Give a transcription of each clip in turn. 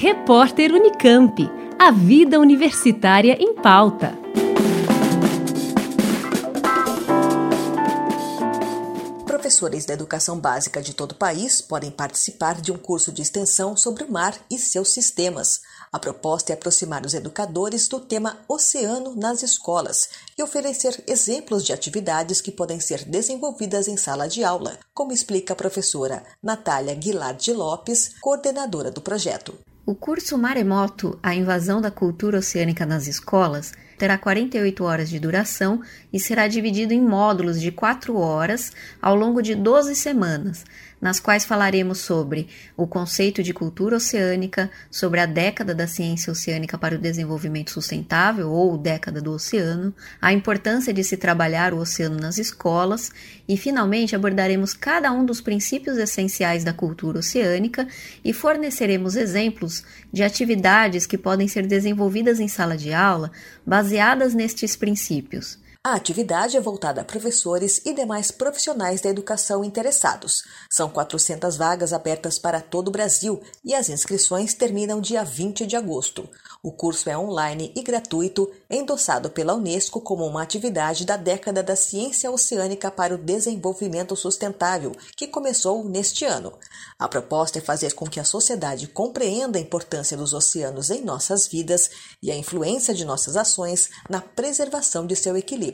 Repórter Unicamp. A vida universitária em pauta. Professores da educação básica de todo o país podem participar de um curso de extensão sobre o mar e seus sistemas. A proposta é aproximar os educadores do tema oceano nas escolas e oferecer exemplos de atividades que podem ser desenvolvidas em sala de aula, como explica a professora Natália Guilard Lopes, coordenadora do projeto. O curso Maremoto, a invasão da cultura oceânica nas escolas, terá 48 horas de duração e será dividido em módulos de 4 horas ao longo de 12 semanas, nas quais falaremos sobre o conceito de cultura oceânica, sobre a década da ciência oceânica para o desenvolvimento sustentável ou década do oceano, a importância de se trabalhar o oceano nas escolas e, finalmente, abordaremos cada um dos princípios essenciais da cultura oceânica e forneceremos exemplos de atividades que podem ser desenvolvidas em sala de aula baseadas nestes princípios. A atividade é voltada a professores e demais profissionais da educação interessados. São 400 vagas abertas para todo o Brasil e as inscrições terminam dia 20 de agosto. O curso é online e gratuito, endossado pela Unesco como uma atividade da década da ciência oceânica para o desenvolvimento sustentável, que começou neste ano. A proposta é fazer com que a sociedade compreenda a importância dos oceanos em nossas vidas e a influência de nossas ações na preservação de seu equilíbrio.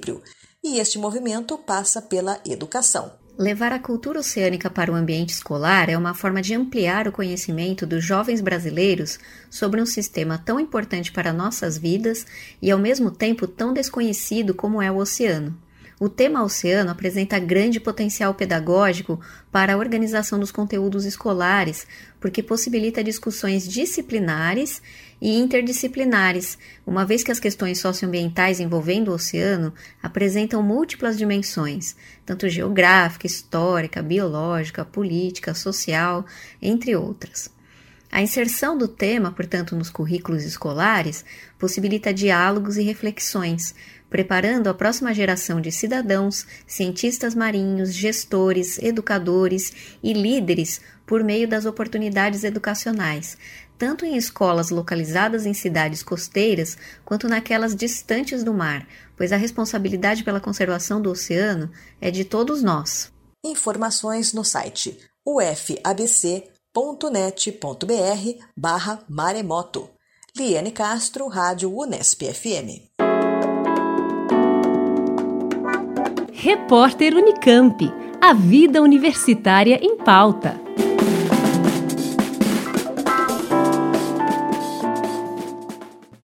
E este movimento passa pela educação. Levar a cultura oceânica para o ambiente escolar é uma forma de ampliar o conhecimento dos jovens brasileiros sobre um sistema tão importante para nossas vidas e ao mesmo tempo tão desconhecido como é o oceano. O tema oceano apresenta grande potencial pedagógico para a organização dos conteúdos escolares, porque possibilita discussões disciplinares e interdisciplinares, uma vez que as questões socioambientais envolvendo o oceano apresentam múltiplas dimensões, tanto geográfica, histórica, biológica, política, social, entre outras. A inserção do tema, portanto, nos currículos escolares possibilita diálogos e reflexões, preparando a próxima geração de cidadãos, cientistas marinhos, gestores, educadores e líderes por meio das oportunidades educacionais, tanto em escolas localizadas em cidades costeiras quanto naquelas distantes do mar, pois a responsabilidade pela conservação do oceano é de todos nós. Informações no site ufabc.com net.br barra maremoto. Liane Castro, Rádio Unesp FM. Repórter Unicamp. A vida universitária em pauta.